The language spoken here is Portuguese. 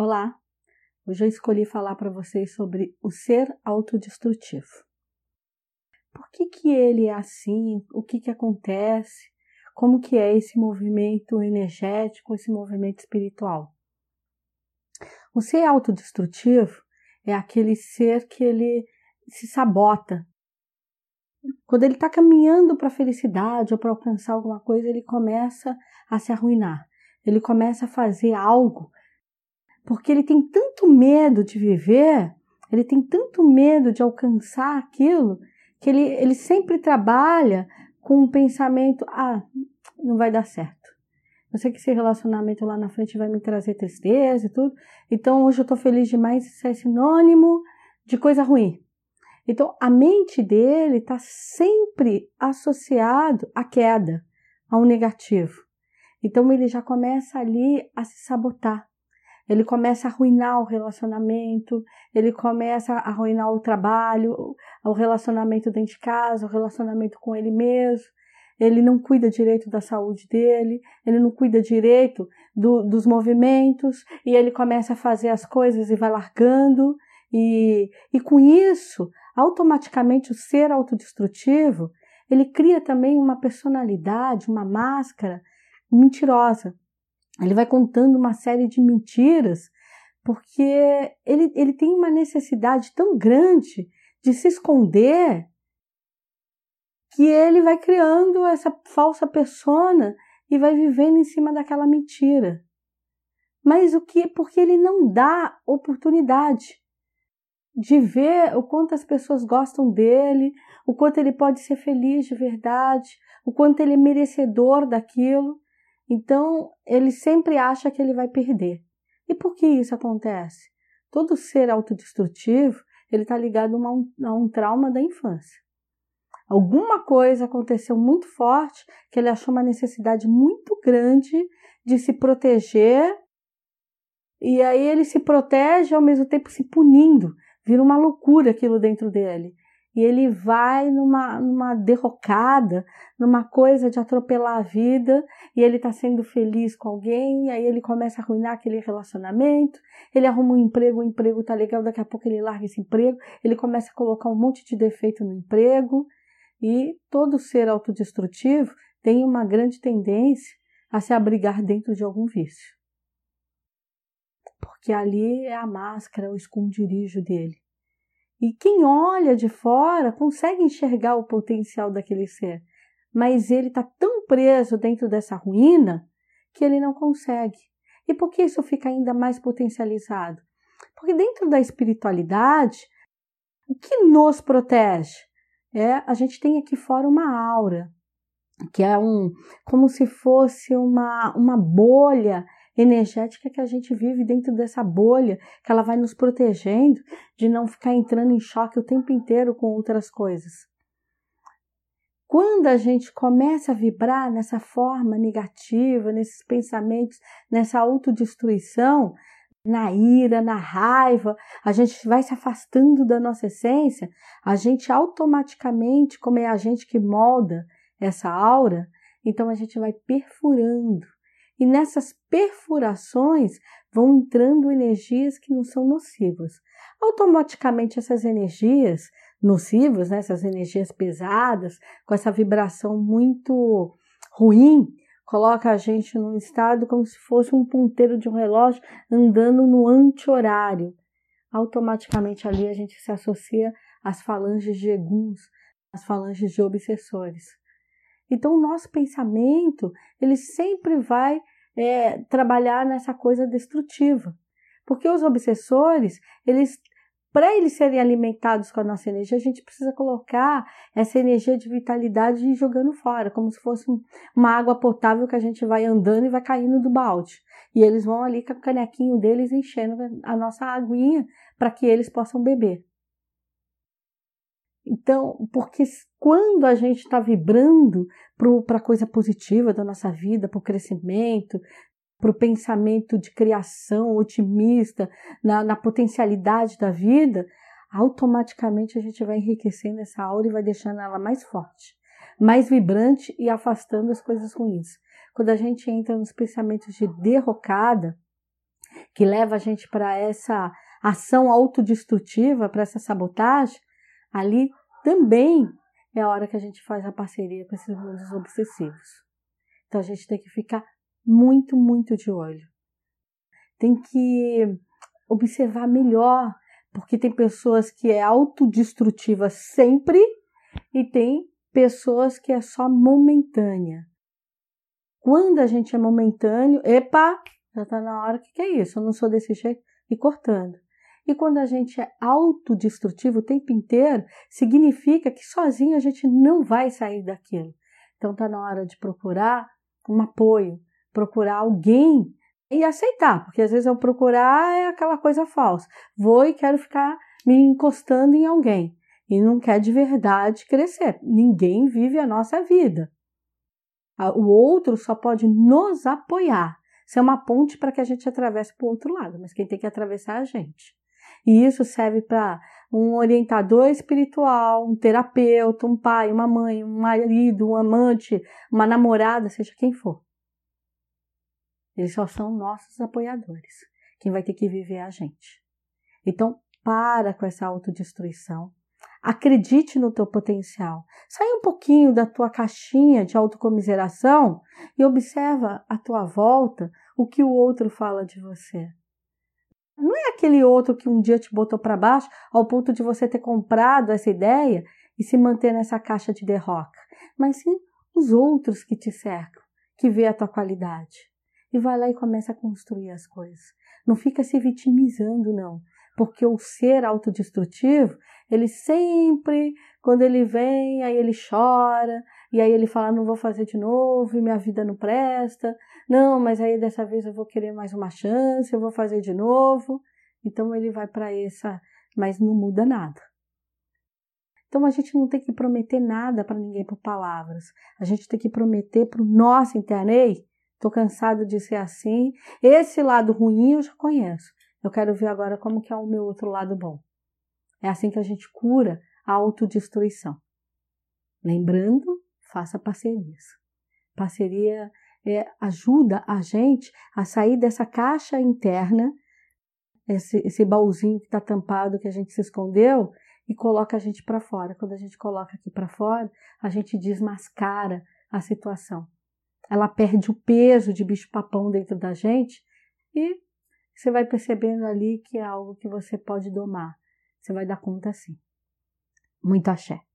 Olá, hoje eu escolhi falar para vocês sobre o ser autodestrutivo. Por que, que ele é assim? O que, que acontece? Como que é esse movimento energético, esse movimento espiritual? O ser autodestrutivo é aquele ser que ele se sabota. Quando ele está caminhando para a felicidade ou para alcançar alguma coisa, ele começa a se arruinar. Ele começa a fazer algo porque ele tem tanto medo de viver, ele tem tanto medo de alcançar aquilo, que ele, ele sempre trabalha com um pensamento: ah, não vai dar certo. Eu sei que esse relacionamento lá na frente vai me trazer tristeza e tudo, então hoje eu tô feliz demais, isso é sinônimo de coisa ruim. Então a mente dele está sempre associado à queda, ao negativo. Então ele já começa ali a se sabotar ele começa a arruinar o relacionamento, ele começa a arruinar o trabalho, o relacionamento dentro de casa, o relacionamento com ele mesmo. Ele não cuida direito da saúde dele, ele não cuida direito do, dos movimentos, e ele começa a fazer as coisas e vai largando. E, e com isso, automaticamente, o ser autodestrutivo ele cria também uma personalidade, uma máscara mentirosa. Ele vai contando uma série de mentiras, porque ele, ele tem uma necessidade tão grande de se esconder que ele vai criando essa falsa persona e vai vivendo em cima daquela mentira. Mas o que? Porque ele não dá oportunidade de ver o quanto as pessoas gostam dele, o quanto ele pode ser feliz de verdade, o quanto ele é merecedor daquilo. Então, ele sempre acha que ele vai perder. E por que isso acontece? Todo ser autodestrutivo, ele está ligado a um, a um trauma da infância. Alguma coisa aconteceu muito forte que ele achou uma necessidade muito grande de se proteger e aí ele se protege ao mesmo tempo se punindo. Vira uma loucura aquilo dentro dele e ele vai numa, numa derrocada, numa coisa de atropelar a vida, e ele está sendo feliz com alguém, aí ele começa a arruinar aquele relacionamento, ele arruma um emprego, o emprego tá legal, daqui a pouco ele larga esse emprego, ele começa a colocar um monte de defeito no emprego, e todo ser autodestrutivo tem uma grande tendência a se abrigar dentro de algum vício. Porque ali é a máscara, o esconderijo dele. E quem olha de fora consegue enxergar o potencial daquele ser, mas ele está tão preso dentro dessa ruína que ele não consegue. E por que isso fica ainda mais potencializado? Porque dentro da espiritualidade, o que nos protege? É, a gente tem aqui fora uma aura, que é um como se fosse uma, uma bolha energética que a gente vive dentro dessa bolha, que ela vai nos protegendo de não ficar entrando em choque o tempo inteiro com outras coisas. Quando a gente começa a vibrar nessa forma negativa, nesses pensamentos, nessa autodestruição, na ira, na raiva, a gente vai se afastando da nossa essência, a gente automaticamente, como é a gente que molda essa aura, então a gente vai perfurando e nessas perfurações vão entrando energias que não são nocivas. Automaticamente essas energias nocivas, né, essas energias pesadas, com essa vibração muito ruim, coloca a gente num estado como se fosse um ponteiro de um relógio andando no anti-horário. Automaticamente ali a gente se associa às falanges de eguns, às falanges de obsessores. Então, o nosso pensamento, ele sempre vai é, trabalhar nessa coisa destrutiva. Porque os obsessores, eles para eles serem alimentados com a nossa energia, a gente precisa colocar essa energia de vitalidade e jogando fora, como se fosse uma água potável que a gente vai andando e vai caindo do balde. E eles vão ali com o canequinho deles enchendo a nossa aguinha para que eles possam beber. Então, porque quando a gente está vibrando para a coisa positiva da nossa vida, para o crescimento, para o pensamento de criação otimista, na, na potencialidade da vida, automaticamente a gente vai enriquecendo essa aura e vai deixando ela mais forte, mais vibrante e afastando as coisas ruins. Quando a gente entra nos pensamentos de derrocada, que leva a gente para essa ação autodestrutiva, para essa sabotagem, ali também é a hora que a gente faz a parceria com esses mundos obsessivos. Então a gente tem que ficar muito, muito de olho. Tem que observar melhor, porque tem pessoas que é autodestrutiva sempre e tem pessoas que é só momentânea. Quando a gente é momentâneo, epa, já está na hora, o que, que é isso? Eu não sou desse jeito, e cortando. E quando a gente é autodestrutivo o tempo inteiro, significa que sozinho a gente não vai sair daquilo. Então está na hora de procurar um apoio, procurar alguém e aceitar, porque às vezes eu procurar é aquela coisa falsa. Vou e quero ficar me encostando em alguém e não quer de verdade crescer. Ninguém vive a nossa vida. O outro só pode nos apoiar, ser uma ponte para que a gente atravesse para o outro lado, mas quem tem que atravessar é a gente. E isso serve para um orientador espiritual, um terapeuta, um pai, uma mãe, um marido, um amante, uma namorada, seja quem for. Eles só são nossos apoiadores. Quem vai ter que viver é a gente. Então, para com essa autodestruição. Acredite no teu potencial. Sai um pouquinho da tua caixinha de autocomiseração e observa à tua volta o que o outro fala de você. Não é aquele outro que um dia te botou para baixo ao ponto de você ter comprado essa ideia e se manter nessa caixa de derroca, mas sim os outros que te cercam, que vê a tua qualidade. E vai lá e começa a construir as coisas. Não fica se vitimizando, não. Porque o ser autodestrutivo, ele sempre, quando ele vem, aí ele chora, e aí ele fala: não vou fazer de novo, e minha vida não presta. Não, mas aí dessa vez eu vou querer mais uma chance, eu vou fazer de novo. Então ele vai para essa, mas não muda nada. Então a gente não tem que prometer nada para ninguém por palavras. A gente tem que prometer para o nosso internet. Estou cansado de ser assim. Esse lado ruim eu já conheço. Eu quero ver agora como que é o meu outro lado bom. É assim que a gente cura a autodestruição. Lembrando faça parcerias. Parceria é, ajuda a gente a sair dessa caixa interna, esse, esse baúzinho que está tampado, que a gente se escondeu, e coloca a gente para fora. Quando a gente coloca aqui para fora, a gente desmascara a situação. Ela perde o peso de bicho-papão dentro da gente e você vai percebendo ali que é algo que você pode domar. Você vai dar conta assim. Muito axé.